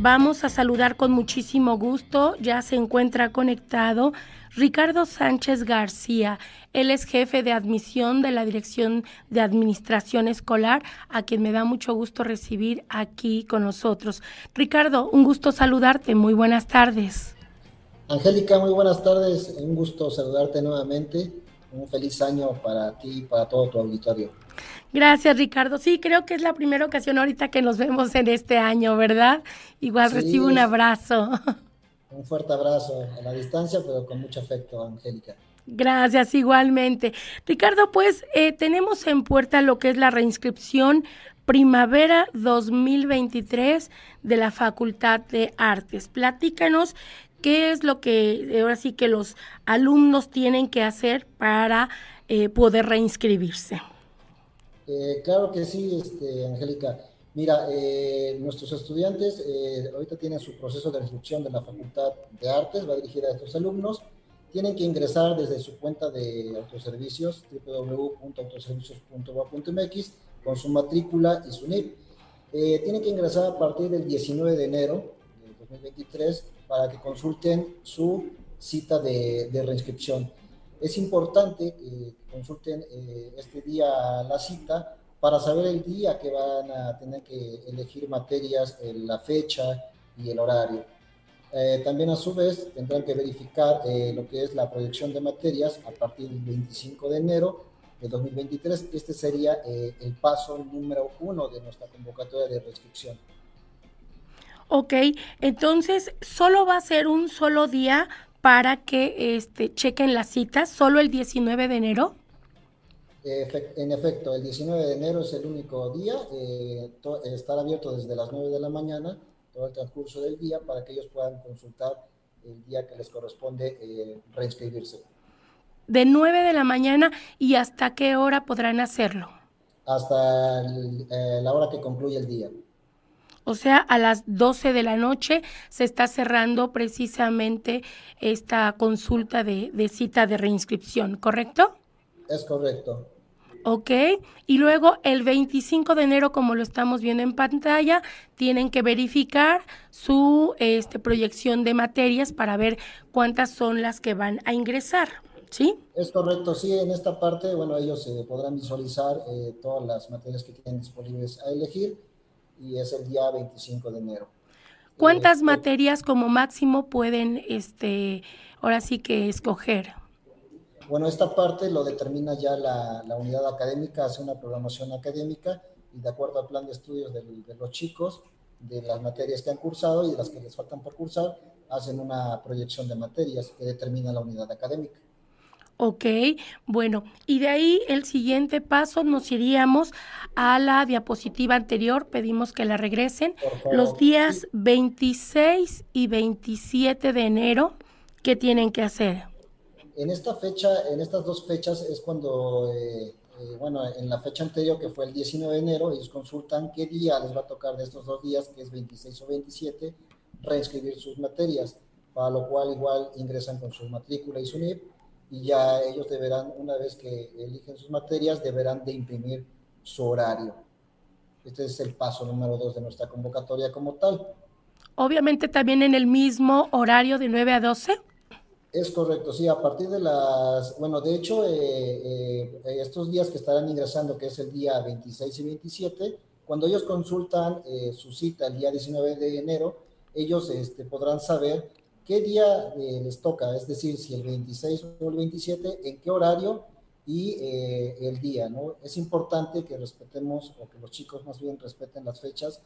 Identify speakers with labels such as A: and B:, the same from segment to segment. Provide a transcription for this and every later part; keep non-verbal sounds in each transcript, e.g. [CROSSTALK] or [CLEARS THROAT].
A: vamos a saludar con muchísimo gusto. Ya se encuentra conectado Ricardo Sánchez García. Él es jefe de admisión de la Dirección de Administración Escolar, a quien me da mucho gusto recibir aquí con nosotros. Ricardo, un gusto saludarte. Muy buenas tardes.
B: Angélica, muy buenas tardes. Un gusto saludarte nuevamente. Un feliz año para ti y para todo tu auditorio.
A: Gracias, Ricardo. Sí, creo que es la primera ocasión ahorita que nos vemos en este año, ¿verdad? Igual recibo un abrazo. [LAUGHS]
B: Un fuerte abrazo a la distancia, pero con mucho afecto, Angélica.
A: Gracias, igualmente. Ricardo, pues eh, tenemos en puerta lo que es la reinscripción primavera 2023 de la Facultad de Artes. Platícanos qué es lo que ahora sí que los alumnos tienen que hacer para eh, poder reinscribirse.
B: Eh, claro que sí, este, Angélica. Mira, eh, nuestros estudiantes ahorita tienen su proceso de inscripción de la Facultad de Artes, va dirigida a estos alumnos. Tienen que ingresar desde su cuenta de autoservicios, www.autoservicios.va.mx, con su matrícula y su NIP. tienen que ingresar a partir del 19 de enero 2023 para que consulten su cita de, de reinscripción es importante que consulten eh, este día la cita para saber el día que van a tener que elegir materias, eh, la fecha y el horario. Eh, también a su vez tendrán que verificar lo que es la proyección de materias a partir del 25 de enero de 2023. Este sería el paso número uno de nuestra convocatoria de restricción.
A: Ok, entonces solo va a ser un solo día para que este, chequen las citas solo el 19 de enero?
B: En efecto, el 19 de enero es el único día. Eh, estará abierto desde las 9 de la mañana, todo el transcurso del día, para que ellos puedan consultar el día que les corresponde eh, reinscribirse.
A: De 9 de la mañana y hasta qué hora podrán hacerlo?
B: Hasta eh, la hora que concluye el día.
A: O sea, a las 12 de la noche se está cerrando precisamente esta consulta de, cita de reinscripción, ¿correcto?
B: Es correcto.
A: Ok, y luego el 25 de enero, como lo estamos viendo en pantalla, tienen que verificar su este, proyección de materias para ver cuántas son las que van a ingresar, ¿sí?
B: Es correcto, sí, en esta parte, bueno, ellos eh, podrán visualizar eh, todas las materias que tienen disponibles a elegir y es el día 25 de enero.
A: ¿Cuántas eh, materias como máximo pueden, este, ahora sí que escoger?
B: Bueno, esta parte lo determina ya la, la unidad académica, hace una programación académica y de acuerdo al plan de estudios de, de los chicos, de las materias que han cursado y de las que les faltan por cursar, hacen una proyección de materias que determina la unidad académica.
A: Ok, bueno, y de ahí el siguiente paso nos iríamos a la diapositiva anterior, pedimos que la regresen. Los días 26 y 27 de enero, ¿qué tienen que hacer?
B: En esta fecha, en estas dos fechas es cuando, eh, eh, bueno, en la fecha anterior que fue el 19 de enero, ellos consultan qué día les va a tocar de estos dos días, que es 26 o 27, reinscribir sus materias, para lo cual igual ingresan con su matrícula y su NIP y ya ellos deberán, una vez que eligen sus materias, deberán de imprimir su horario. Este es el paso número dos de nuestra convocatoria como tal.
A: Obviamente también en el mismo horario de 9 a 12.
B: Es correcto, sí, a partir de las, bueno, de hecho, eh, eh, estos días que estarán ingresando, que es el día 26 y 27, cuando ellos consultan eh, su cita el día 19 de enero, ellos este, podrán saber qué día eh, les toca, es decir, si el 26 o el 27, en qué horario y eh, el día, ¿no? Es importante que respetemos, o que los chicos más bien respeten las fechas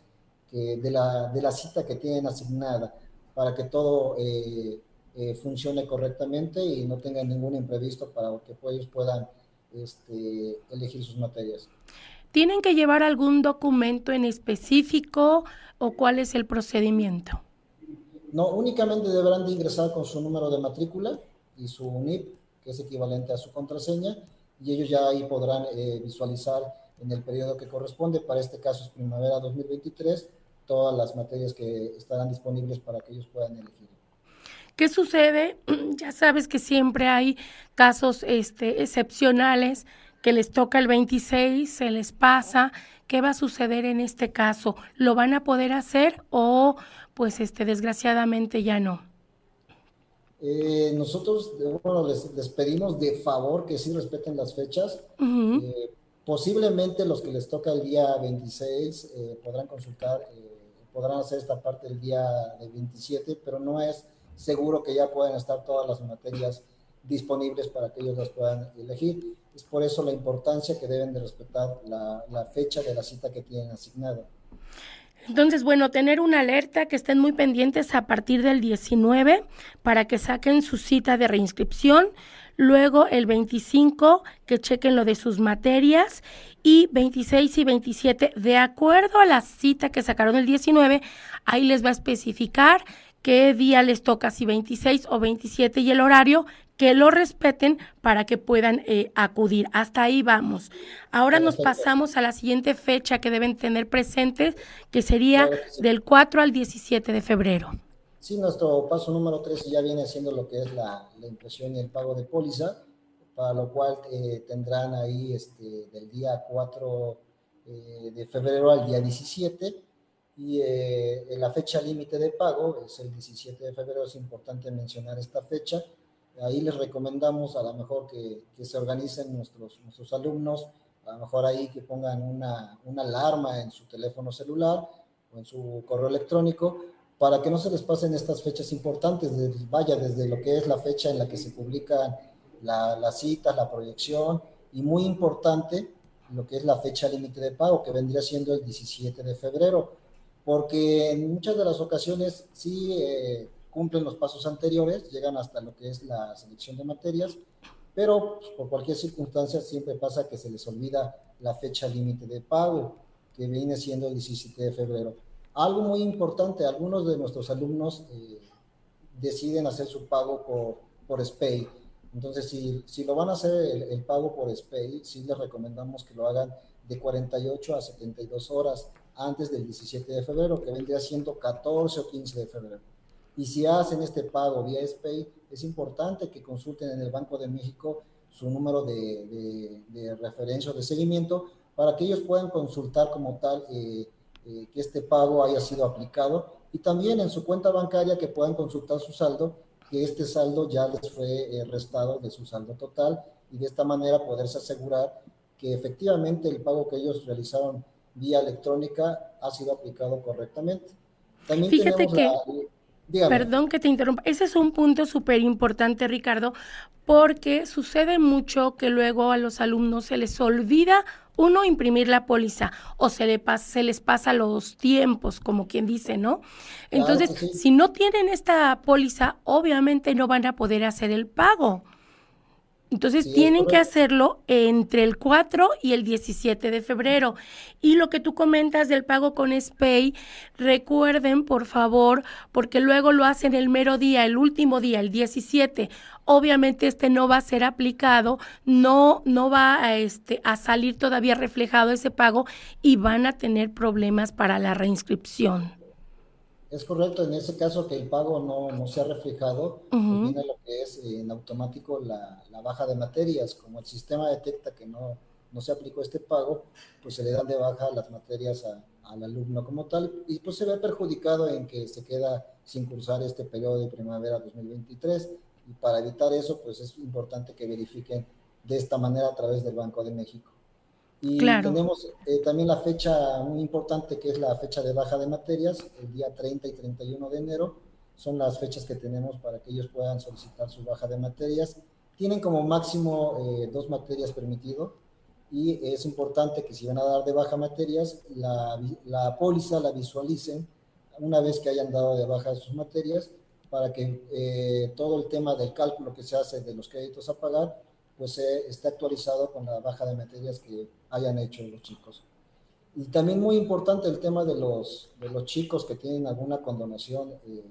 B: de, la, de la cita que tienen asignada, para que todo eh, funcione correctamente y no tengan ningún imprevisto para que ellos puedan este, elegir sus materias.
A: ¿Tienen que llevar algún documento en específico o cuál es el procedimiento?
B: No, únicamente deberán de ingresar con su número de matrícula y su NIP, que es equivalente a su contraseña, y ellos ya ahí podrán eh, visualizar en el periodo que corresponde, para este caso es primavera 2023, todas las materias que estarán disponibles para que ellos puedan elegir.
A: ¿Qué sucede? [CLEARS THROAT] Ya sabes que siempre hay casos este, excepcionales que les toca el 26, se les pasa. ¿Qué va a suceder en este caso? ¿Lo van a poder hacer o pues este, desgraciadamente ya no.
B: Eh, nosotros, bueno, les, pedimos de favor que sí respeten las fechas. Eh, posiblemente los que les toca el día 26 eh, podrán consultar, podrán hacer esta parte el día del 27, pero no es seguro que ya puedan estar todas las materias disponibles para que ellos las puedan elegir. Es por eso la importancia que deben de respetar la, la fecha de la cita que tienen asignada.
A: Entonces, bueno, tener una alerta, que estén muy pendientes a partir del 19 para que saquen su cita de reinscripción. Luego el 25, que chequen lo de sus materias. Y 26 y 27, de acuerdo a la cita que sacaron el 19, ahí les va a especificar qué día les toca, si 26 o 27 y el horario, que lo respeten para que puedan eh, acudir. Hasta ahí vamos. Ahora nos pasamos a la siguiente fecha que deben tener presentes, que sería del 4 al 17 de febrero.
B: Sí, nuestro paso número 3 ya viene siendo lo que es la, impresión y el pago de póliza, para lo cual eh, tendrán ahí este, del día 4 eh, de febrero al día 17 y eh, la fecha límite de pago es el 17 de febrero, es importante mencionar esta fecha. Ahí les recomendamos a lo mejor que, que se organicen nuestros, nuestros alumnos, a lo mejor ahí que pongan una, una alarma en su teléfono celular o en su correo electrónico para que no se les pasen estas fechas importantes, vaya desde lo que es la fecha en la que se publica la, la cita, la proyección y muy importante lo que es la fecha límite de pago que vendría siendo el 17 de febrero porque en muchas de las ocasiones sí eh, cumplen los pasos anteriores, llegan hasta lo que es la selección de materias, pero pues, por cualquier circunstancia siempre pasa que se les olvida la fecha límite de pago, que viene siendo el 17 de febrero. Algo muy importante, algunos de nuestros alumnos eh, deciden hacer su pago por, por SPAY. Entonces, si, si lo van a hacer el, pago por SPAY, sí les recomendamos que lo hagan de 48 a 72 horas antes del 17 de febrero, que vendría siendo 14 o 15 de febrero. Y si hacen este pago vía SPAY, es importante que consulten en el Banco de México su número de, de, referencia o de seguimiento para que ellos puedan consultar como tal eh, eh, que este pago haya sido aplicado y también en su cuenta bancaria que puedan consultar su saldo, que este saldo ya les fue eh, restado de su saldo total y de esta manera poderse asegurar que efectivamente el pago que ellos realizaron vía electrónica ha sido aplicado correctamente.
A: También Fíjate que, perdón que te interrumpa, ese es un punto súper importante, Ricardo, porque sucede mucho que luego a los alumnos se les olvida uno imprimir la póliza o se, le se les pasa los tiempos, como quien dice, ¿no? Entonces, si no tienen esta póliza, obviamente no van a poder hacer el pago. Entonces tienen que hacerlo entre el 4 y el 17 de febrero. Y lo que tú comentas del pago con SPAY, recuerden por favor, porque luego lo hacen el mero día, el último día, el 17. Obviamente este no va a ser aplicado, no, no va a, este, a salir todavía reflejado ese pago y van a tener problemas para la reinscripción.
B: Es correcto, en ese caso que el pago no, no se ha reflejado, pues viene lo que es en automático la, la, baja de materias. Como el sistema detecta que no, no se aplicó este pago, pues se le dan de baja las materias al alumno como tal y pues se ve perjudicado en que se queda sin cursar este periodo de primavera 2023 y para evitar eso pues es importante que verifiquen de esta manera a través del Banco de México. Y tenemos eh, también la fecha muy importante que es la fecha de baja de materias, el día 30 y 31 de enero. Son las fechas que tenemos para que ellos puedan solicitar su baja de materias. Tienen como máximo eh, dos materias permitido y es importante que si van a dar de baja materias, la, la póliza la visualicen una vez que hayan dado de baja sus materias para que eh, todo el tema del cálculo que se hace de los créditos a pagar pues eh, está actualizado con la baja de materias que hayan hecho los chicos. Y también muy importante el tema de los, de los chicos que tienen alguna condonación eh,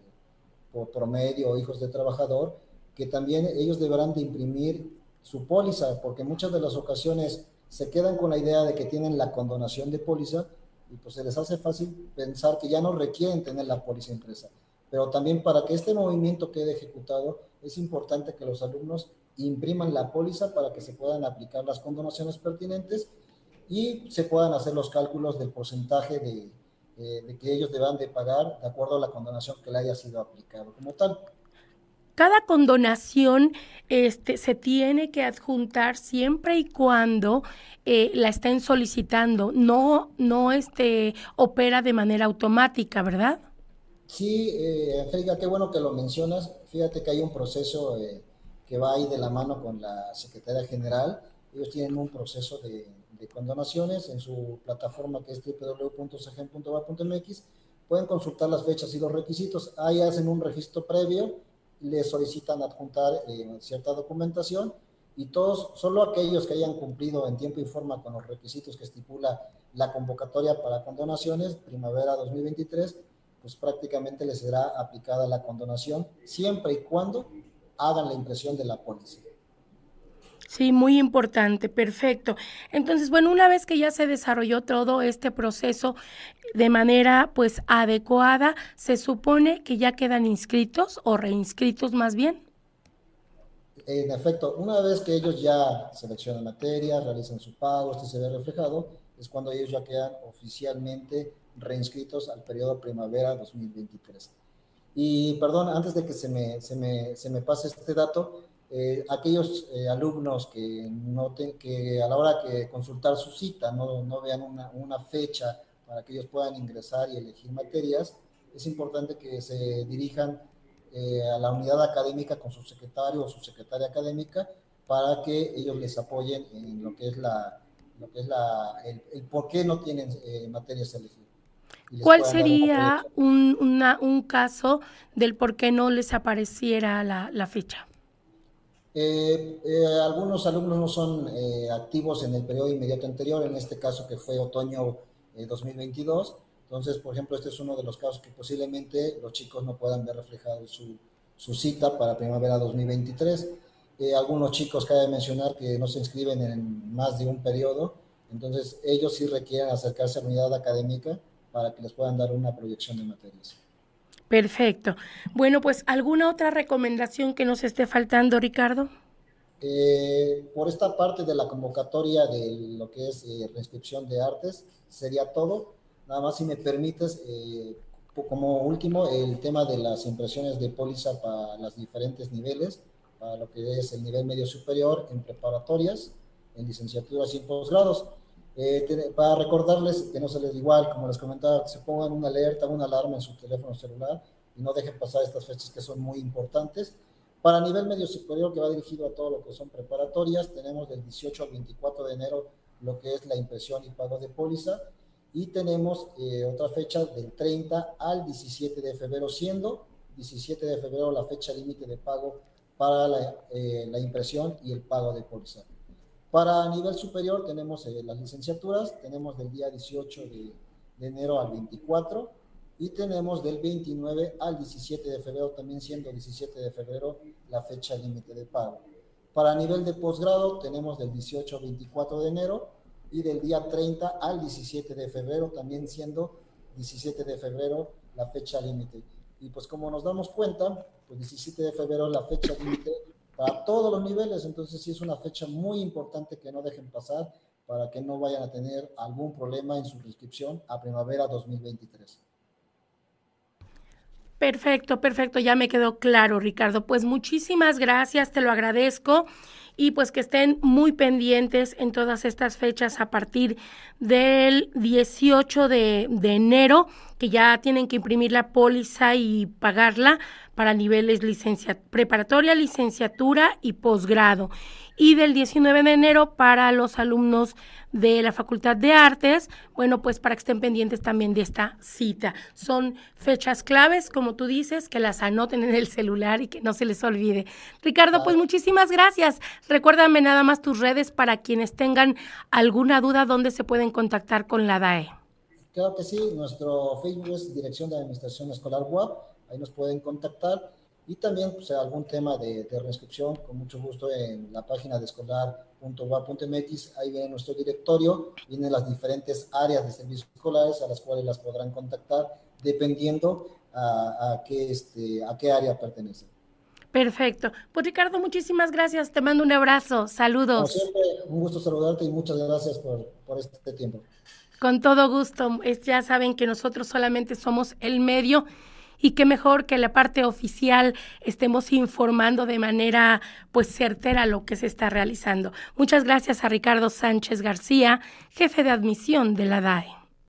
B: por promedio o hijos de trabajador, que también ellos deberán de imprimir su póliza, porque muchas de las ocasiones se quedan con la idea de que tienen la condonación de póliza y pues se les hace fácil pensar que ya no requieren tener la póliza impresa. Pero también para que este movimiento quede ejecutado, es importante que los alumnos impriman la póliza para que se puedan aplicar las condonaciones pertinentes y se puedan hacer los cálculos del porcentaje de, eh, de que ellos deban de pagar de acuerdo a la condonación que le haya sido aplicado como tal.
A: Cada condonación este, se tiene que adjuntar siempre y cuando eh, la estén solicitando, no, no este, opera de manera automática, ¿verdad?
B: Sí, eh, Angélica, qué bueno que lo mencionas. Fíjate que hay un proceso eh, que va ahí de la mano con la Secretaría General. Ellos tienen un proceso de, de condonaciones en su plataforma que es www.segen.va.mx. Pueden consultar las fechas y los requisitos. Ahí hacen un registro previo, les solicitan adjuntar eh, cierta documentación y todos, solo aquellos que hayan cumplido en tiempo y forma con los requisitos que estipula la convocatoria para condonaciones primavera 2023, pues prácticamente les será aplicada la condonación siempre y cuando hagan la impresión de la póliza.
A: Sí, muy importante, perfecto. Entonces, bueno, una vez que ya se desarrolló todo este proceso de manera pues adecuada, se supone que ya quedan inscritos o reinscritos más bien.
B: En efecto, una vez que ellos ya seleccionan materia, realizan su pago, este se ve reflejado, es cuando ellos ya quedan oficialmente reinscritos al periodo primavera 2023. Y perdón, antes de que se me, se me, se me pase este dato, eh, aquellos eh, alumnos que, noten que a la hora que consultar su cita no, no vean una, una, fecha para que ellos puedan ingresar y elegir materias, es importante que se dirijan eh, a la unidad académica con su secretario o su secretaria académica para que ellos les apoyen en lo que es la, lo que es la, el, el por qué no tienen materias elegidas.
A: ¿Cuál sería un, una, un, caso del por qué no les apareciera la, la fecha?
B: Eh, eh, algunos alumnos no son eh, activos en el periodo inmediato anterior, en este caso que fue otoño 2022. Entonces, por ejemplo, este es uno de los casos que posiblemente los chicos no puedan ver reflejado su, su cita para primavera 2023. algunos chicos cabe mencionar que no se inscriben en más de un periodo, entonces ellos sí requieren acercarse a la unidad académica para que les puedan dar una proyección de materias.
A: Perfecto. Bueno, pues alguna otra recomendación que nos esté faltando, Ricardo.
B: Eh, por esta parte de la convocatoria de lo que es eh, reinscripción de artes, sería todo. Nada más si me permites, eh, como último, el tema de las impresiones de póliza para los diferentes niveles, para lo que es el nivel medio superior en preparatorias, en licenciaturas y posgrados. Eh, para recordarles que no se les igual, como les comentaba, que se pongan una alerta, una alarma en su teléfono celular y no dejen pasar estas fechas que son muy importantes. Para nivel medio superior, que va dirigido a todo lo que son preparatorias, tenemos del 18 al 24 de enero lo que es la impresión y pago de póliza. Y tenemos eh, otra fecha del 30 al 17 de febrero, siendo 17 de febrero la fecha límite de pago para la, eh, la impresión y el pago de póliza. Para nivel superior tenemos eh, las licenciaturas, tenemos del día 18 de, enero al 24 y tenemos del 29 al 17 de febrero, también siendo 17 de febrero la fecha límite de pago. Para nivel de posgrado tenemos del 18 al 24 de enero y del día 30 al 17 de febrero, también siendo 17 de febrero la fecha límite. Y pues como nos damos cuenta, pues 17 de febrero la fecha límite para todos los niveles. Entonces sí es una fecha muy importante que no dejen pasar para que no vayan a tener algún problema en su inscripción a primavera 2023.
A: Perfecto, perfecto, ya me quedó claro, Ricardo. Pues muchísimas gracias, te lo agradezco y pues que estén muy pendientes en todas estas fechas a partir del 18 de, de enero, que ya tienen que imprimir la póliza y pagarla para niveles licencia, preparatoria, licenciatura y posgrado. Y del 19 de enero para los alumnos de la Facultad de Artes, bueno, pues para que estén pendientes también de esta cita. Son fechas claves, como tú dices, que las anoten en el celular y que no se les olvide. Ricardo, pues muchísimas gracias. Recuérdame nada más tus redes para quienes tengan alguna duda, dónde se pueden contactar con la DAE.
B: Claro que sí, nuestro Facebook es Dirección de Administración Escolar WAP ahí nos pueden contactar. Y también, pues, algún tema de, de reinscripción, con mucho gusto en la página de escolar.va.mx, ahí viene nuestro directorio, vienen las diferentes áreas de servicios escolares a las cuales las podrán contactar, dependiendo a, a qué, este, a qué área pertenece.
A: Perfecto. Pues Ricardo, muchísimas gracias. Te mando un abrazo. Saludos.
B: Como siempre, un gusto saludarte y muchas gracias por, por este tiempo.
A: Con todo gusto, ya saben que nosotros solamente somos el medio y qué mejor que la parte oficial estemos informando de manera pues certera lo que se está realizando. Muchas gracias a Ricardo Sánchez García, jefe de admisión de la DAE.